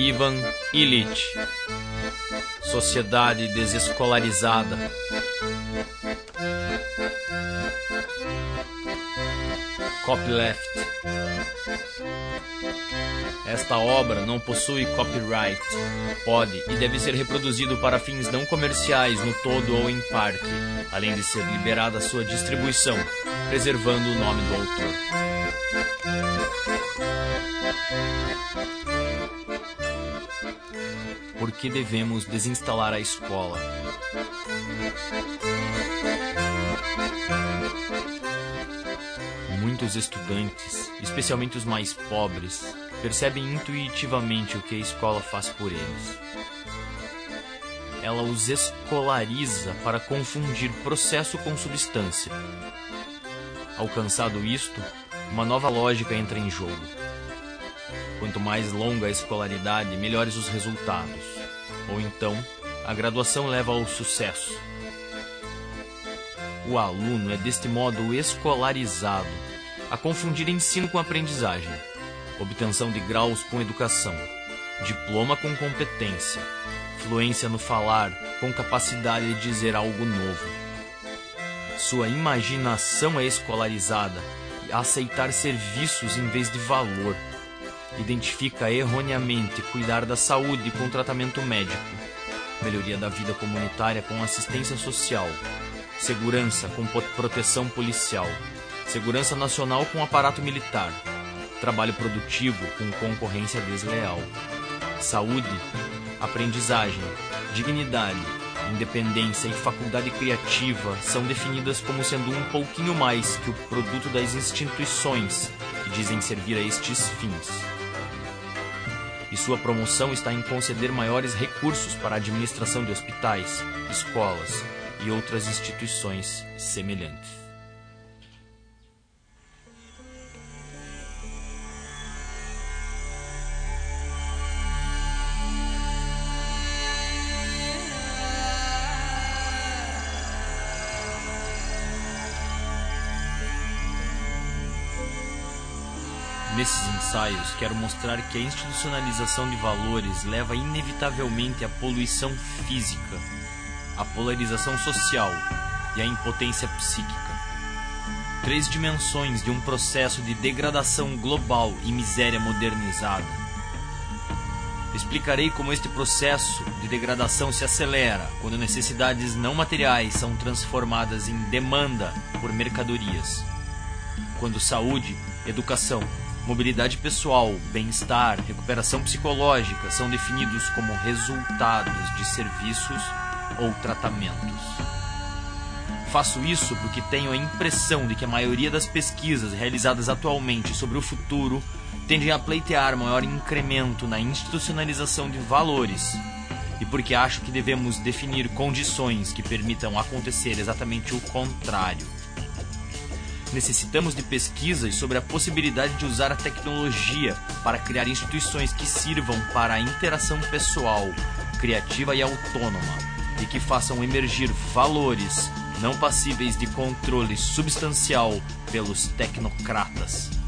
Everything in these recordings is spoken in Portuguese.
Ivan Illich. Sociedade desescolarizada. Copyleft. Esta obra não possui copyright. Pode e deve ser reproduzido para fins não comerciais no todo ou em parte, além de ser liberada sua distribuição, preservando o nome do autor. Por que devemos desinstalar a escola? Muitos estudantes, especialmente os mais pobres, percebem intuitivamente o que a escola faz por eles. Ela os escolariza para confundir processo com substância. Alcançado isto, uma nova lógica entra em jogo. Quanto mais longa a escolaridade, melhores os resultados. Ou então, a graduação leva ao sucesso. O aluno é deste modo escolarizado, a confundir ensino com aprendizagem, obtenção de graus com educação, diploma com competência, fluência no falar com capacidade de dizer algo novo. Sua imaginação é escolarizada a aceitar serviços em vez de valor. Identifica erroneamente cuidar da saúde com tratamento médico, melhoria da vida comunitária com assistência social, segurança com proteção policial, segurança nacional com aparato militar, trabalho produtivo com concorrência desleal, saúde, aprendizagem, dignidade, independência e faculdade criativa são definidas como sendo um pouquinho mais que o produto das instituições que dizem servir a estes fins. E sua promoção está em conceder maiores recursos para a administração de hospitais, escolas e outras instituições semelhantes. Nesses ensaios, quero mostrar que a institucionalização de valores leva inevitavelmente à poluição física, à polarização social e à impotência psíquica. Três dimensões de um processo de degradação global e miséria modernizada. Explicarei como este processo de degradação se acelera quando necessidades não materiais são transformadas em demanda por mercadorias. Quando saúde, educação, mobilidade pessoal, bem-estar, recuperação psicológica são definidos como resultados de serviços ou tratamentos. Faço isso porque tenho a impressão de que a maioria das pesquisas realizadas atualmente sobre o futuro tendem a pleitear maior incremento na institucionalização de valores e porque acho que devemos definir condições que permitam acontecer exatamente o contrário Necessitamos de pesquisas sobre a possibilidade de usar a tecnologia para criar instituições que sirvam para a interação pessoal, criativa e autônoma e que façam emergir valores não passíveis de controle substancial pelos tecnocratas.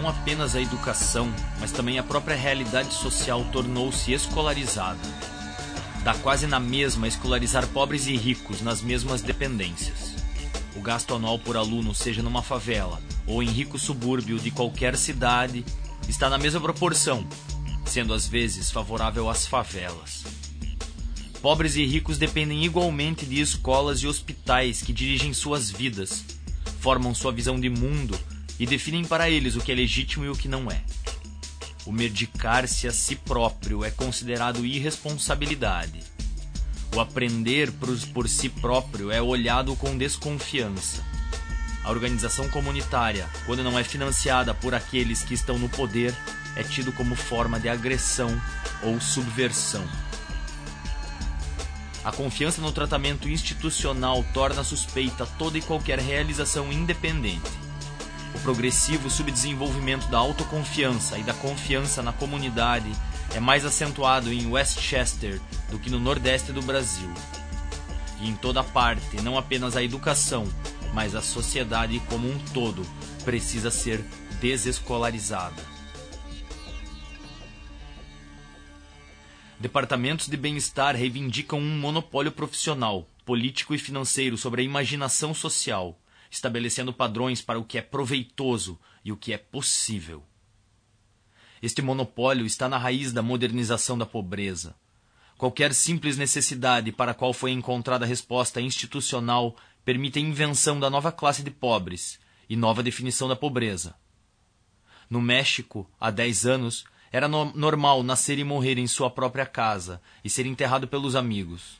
Não apenas a educação, mas também a própria realidade social tornou-se escolarizada. Dá quase na mesma escolarizar pobres e ricos nas mesmas dependências. O gasto anual por aluno, seja numa favela ou em rico subúrbio de qualquer cidade, está na mesma proporção, sendo às vezes favorável às favelas. Pobres e ricos dependem igualmente de escolas e hospitais que dirigem suas vidas, formam sua visão de mundo e definem para eles o que é legítimo e o que não é. O medicar-se a si próprio é considerado irresponsabilidade. O aprender por, si próprio é olhado com desconfiança. A organização comunitária, quando não é financiada por aqueles que estão no poder, é tido como forma de agressão ou subversão. A confiança no tratamento institucional torna suspeita toda e qualquer realização independente. O progressivo subdesenvolvimento da autoconfiança e da confiança na comunidade é mais acentuado em Westchester do que no Nordeste do Brasil. E em toda parte, não apenas a educação, mas a sociedade como um todo precisa ser desescolarizada. Departamentos de bem-estar reivindicam um monopólio profissional, político e financeiro sobre a imaginação social, estabelecendo padrões para o que é proveitoso e o que é possível. Este monopólio está na raiz da modernização da pobreza. Qualquer simples necessidade para a qual foi encontrada resposta institucional permite a invenção da nova classe de pobres e nova definição da pobreza. No México, há dez anos, era no normal nascer e morrer em sua própria casa e ser enterrado pelos amigos.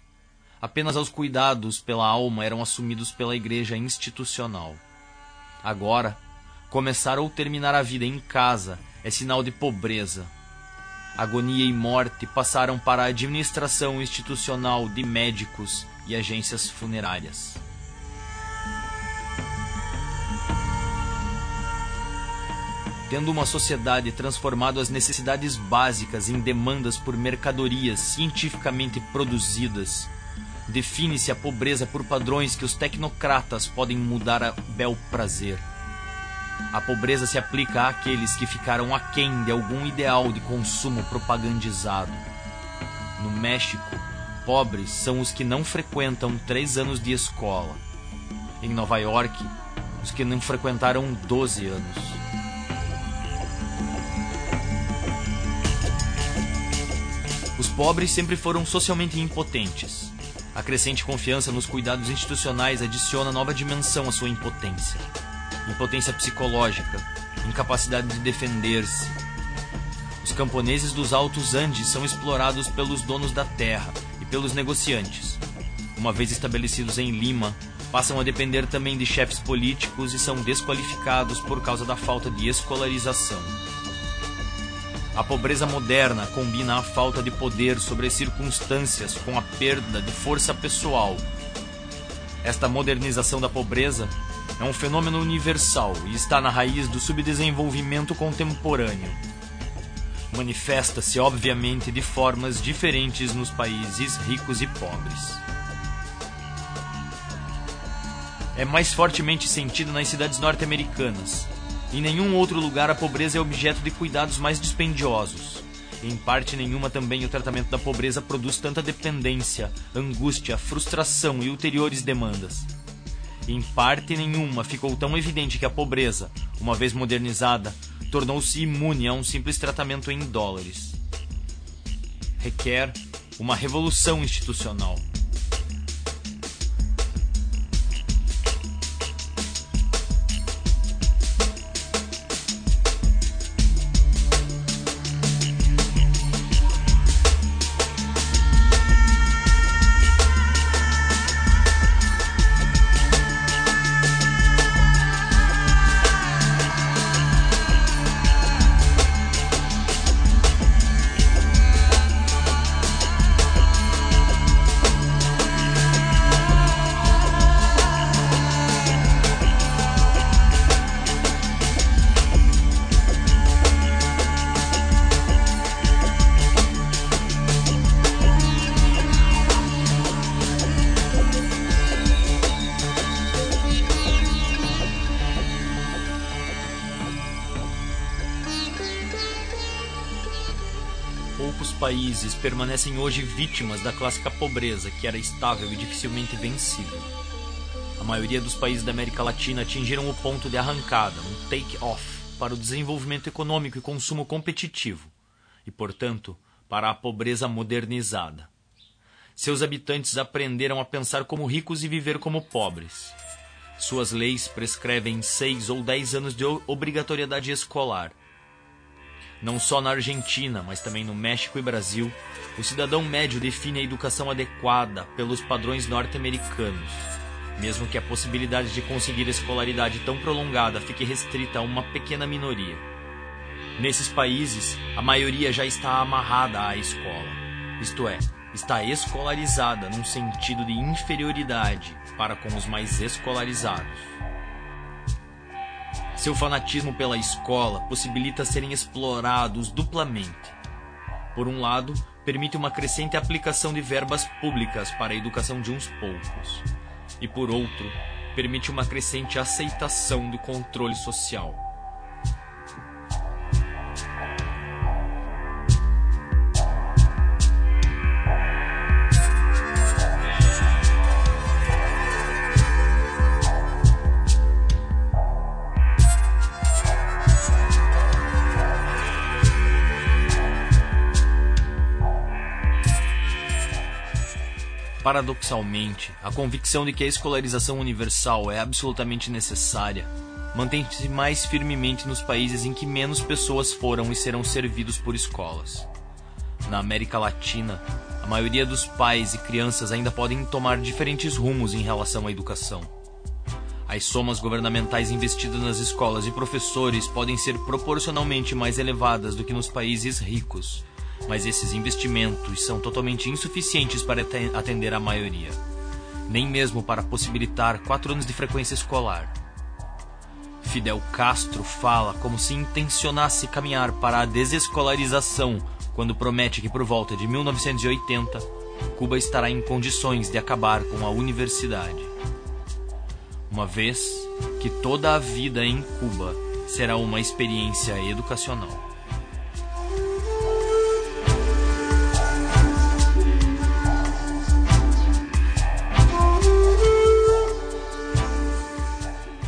Apenas os cuidados pela alma eram assumidos pela igreja institucional. Agora, começar ou terminar a vida em casa é sinal de pobreza. Agonia e morte passaram para a administração institucional de médicos e agências funerárias. Tendo uma sociedade transformado as necessidades básicas em demandas por mercadorias cientificamente produzidas, define-se a pobreza por padrões que os tecnocratas podem mudar a bel prazer. A pobreza se aplica àqueles que ficaram aquém de algum ideal de consumo propagandizado. No México, pobres são os que não frequentam três anos de escola. Em Nova York, os que não frequentaram 12 anos. Os pobres sempre foram socialmente impotentes. A crescente confiança nos cuidados institucionais adiciona nova dimensão à sua impotência impotência psicológica, incapacidade de defender-se. Os camponeses dos Altos Andes são explorados pelos donos da terra e pelos negociantes. Uma vez estabelecidos em Lima, passam a depender também de chefes políticos e são desqualificados por causa da falta de escolarização. A pobreza moderna combina a falta de poder sobre as circunstâncias com a perda de força pessoal. Esta modernização da pobreza é um fenômeno universal e está na raiz do subdesenvolvimento contemporâneo. Manifesta-se, obviamente, de formas diferentes nos países ricos e pobres. É mais fortemente sentido nas cidades norte-americanas. Em nenhum outro lugar a pobreza é objeto de cuidados mais dispendiosos. Em parte nenhuma também o tratamento da pobreza produz tanta dependência, angústia, frustração e ulteriores demandas. Em parte nenhuma ficou tão evidente que a pobreza, uma vez modernizada, tornou-se imune a um simples tratamento em dólares. Requer uma revolução institucional. Países permanecem hoje vítimas da clássica pobreza que era estável e dificilmente vencível. A maioria dos países da América Latina atingiram o ponto de arrancada, um take-off, para o desenvolvimento econômico e consumo competitivo, e, portanto, para a pobreza modernizada. Seus habitantes aprenderam a pensar como ricos e viver como pobres. Suas leis prescrevem seis ou dez anos de obrigatoriedade escolar, não só na Argentina, mas também no México e Brasil, o cidadão médio define a educação adequada pelos padrões norte-americanos. mesmo que a possibilidade de conseguir escolaridade tão prolongada fique restrita a uma pequena minoria. Nesses países, a maioria já está amarrada à escola, isto é, está escolarizada num sentido de inferioridade para com os mais escolarizados. Seu fanatismo pela escola possibilita serem explorados duplamente. Por um lado, permite uma crescente aplicação de verbas públicas para a educação de uns poucos, e por outro, permite uma crescente aceitação do controle social. Paradoxalmente, a convicção de que a escolarização universal é absolutamente necessária mantém-se mais firmemente nos países em que menos pessoas foram e serão servidos por escolas. Na América Latina, a maioria dos pais e crianças ainda podem tomar diferentes rumos em relação à educação. As somas governamentais investidas nas escolas e professores podem ser proporcionalmente mais elevadas do que nos países ricos, mas esses investimentos são totalmente insuficientes para atender a maioria, nem mesmo para possibilitar quatro anos de frequência escolar. Fidel Castro fala como se intencionasse caminhar para a desescolarização quando promete que por volta de 1980 Cuba estará em condições de acabar com a universidade. Uma vez que toda a vida em Cuba será uma experiência educacional.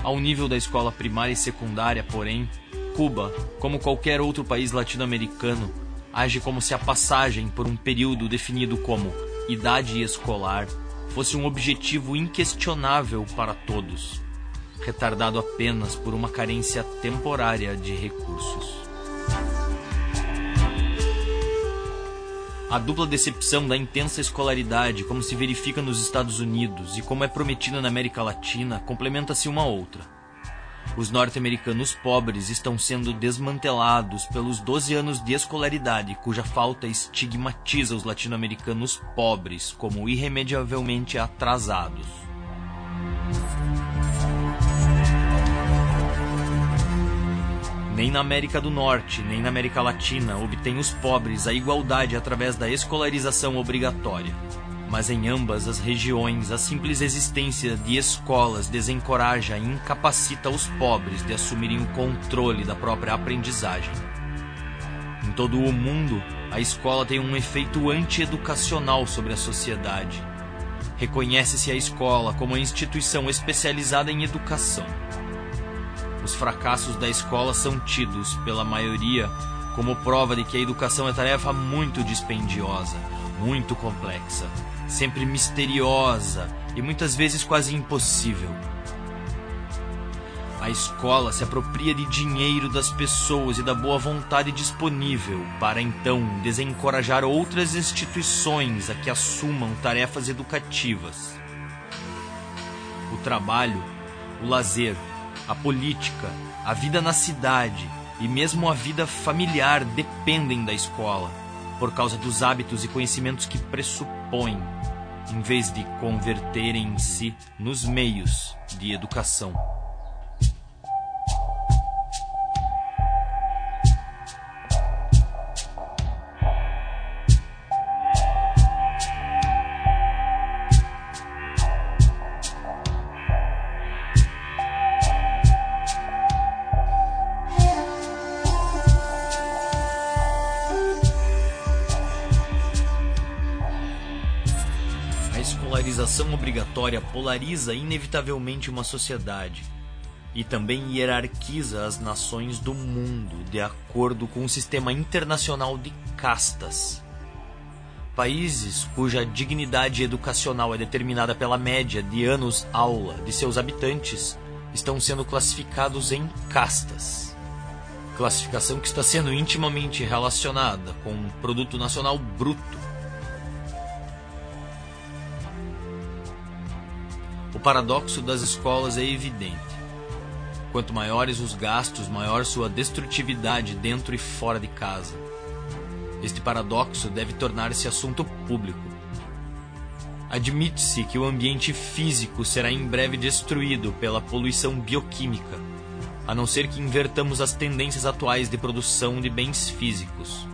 Ao nível da escola primária e secundária, porém, Cuba, como qualquer outro país latino-americano, age como se a passagem por um período definido como idade escolar fosse um objetivo inquestionável para todos, retardado apenas por uma carência temporária de recursos. A dupla decepção da intensa escolaridade, como se verifica nos Estados Unidos e como é prometida na América Latina, complementa-se uma outra. Os norte-americanos pobres estão sendo desmantelados pelos 12 anos de escolaridade, cuja falta estigmatiza os latino-americanos pobres como irremediavelmente atrasados. Nem na América do Norte, nem na América Latina obtêm os pobres a igualdade através da escolarização obrigatória. Mas em ambas as regiões, a simples existência de escolas desencoraja e incapacita os pobres de assumirem o controle da própria aprendizagem. Em todo o mundo, a escola tem um efeito anti-educacional sobre a sociedade. Reconhece-se a escola como uma instituição especializada em educação os fracassos da escola são tidos, pela maioria, como prova de que a educação é tarefa muito dispendiosa, muito complexa, sempre misteriosa e muitas vezes quase impossível. A escola se apropria de dinheiro das pessoas e da boa vontade disponível para então desencorajar outras instituições a que assumam tarefas educativas. O trabalho, o lazer, a política, a vida na cidade e mesmo a vida familiar dependem da escola, por causa dos hábitos e conhecimentos que pressupõem, em vez de converterem-se nos meios de educação. Escolarização obrigatória polariza inevitavelmente uma sociedade e também hierarquiza as nações do mundo de acordo com o sistema internacional de castas. Países cuja dignidade educacional é determinada pela média de anos-aula de seus habitantes estão sendo classificados em castas. Classificação que está sendo intimamente relacionada com o produto nacional bruto paradoxo das escolas é evidente. Quanto maiores os gastos, maior sua destrutividade dentro e fora de casa. Este paradoxo deve tornar-se assunto público. Admite-se que o ambiente físico será em breve destruído pela poluição bioquímica, a não ser que invertamos as tendências atuais de produção de bens físicos.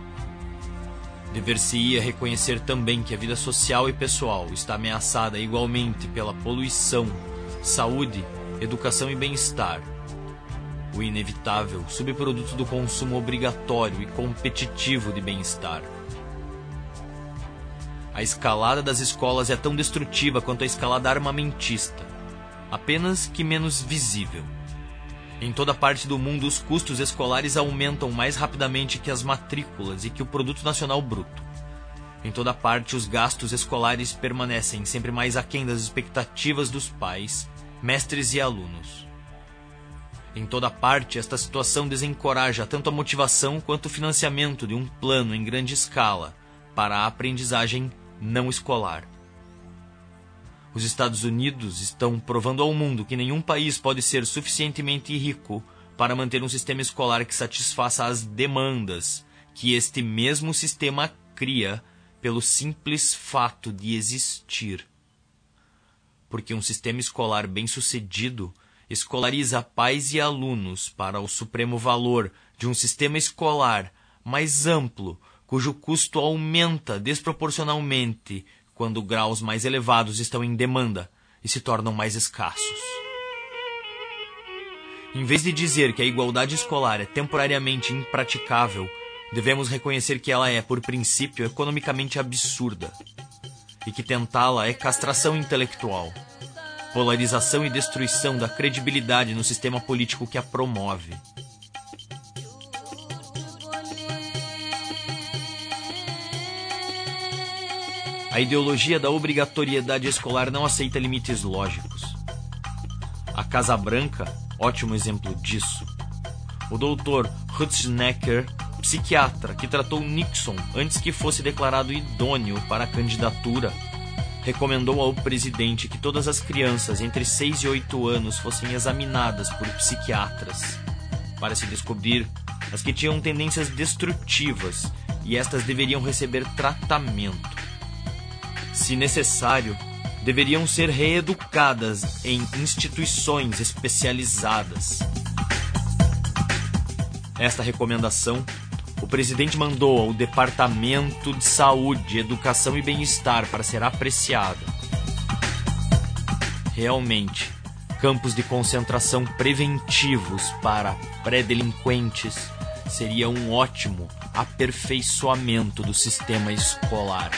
Dever-se-ia reconhecer também que a vida social e pessoal está ameaçada igualmente pela poluição, saúde, educação e bem-estar. O inevitável subproduto do consumo obrigatório e competitivo de bem-estar. A escalada das escolas é tão destrutiva quanto a escalada armamentista, apenas que menos visível. Em toda parte do mundo, os custos escolares aumentam mais rapidamente que as matrículas e que o produto nacional bruto. Em toda parte, os gastos escolares permanecem sempre mais aquém das expectativas dos pais, mestres e alunos. Em toda parte, esta situação desencoraja tanto a motivação quanto o financiamento de um plano em grande escala para a aprendizagem não escolar. Os Estados Unidos estão provando ao mundo que nenhum país pode ser suficientemente rico para manter um sistema escolar que satisfaça as demandas que este mesmo sistema cria pelo simples fato de existir. Porque um sistema escolar bem-sucedido escolariza pais e alunos para o supremo valor de um sistema escolar mais amplo, cujo custo aumenta desproporcionalmente quando graus mais elevados estão em demanda e se tornam mais escassos. Em vez de dizer que a igualdade escolar é temporariamente impraticável, devemos reconhecer que ela é, por princípio, economicamente absurda e que tentá-la é castração intelectual, polarização e destruição da credibilidade no sistema político que a promove. A ideologia da obrigatoriedade escolar não aceita limites lógicos. A Casa Branca, ótimo exemplo disso. O doutor Hutznecker, psiquiatra que tratou Nixon antes que fosse declarado idôneo para a candidatura, recomendou ao presidente que todas as crianças entre 6 e 8 anos fossem examinadas por psiquiatras para se descobrir as que tinham tendências destrutivas e estas deveriam receber tratamento se necessário, deveriam ser reeducadas em instituições especializadas. Esta recomendação, o presidente mandou ao Departamento de Saúde, Educação e Bem-Estar para ser apreciada. Realmente, campos de concentração preventivos para pré-delinquentes seria um ótimo aperfeiçoamento do sistema escolar.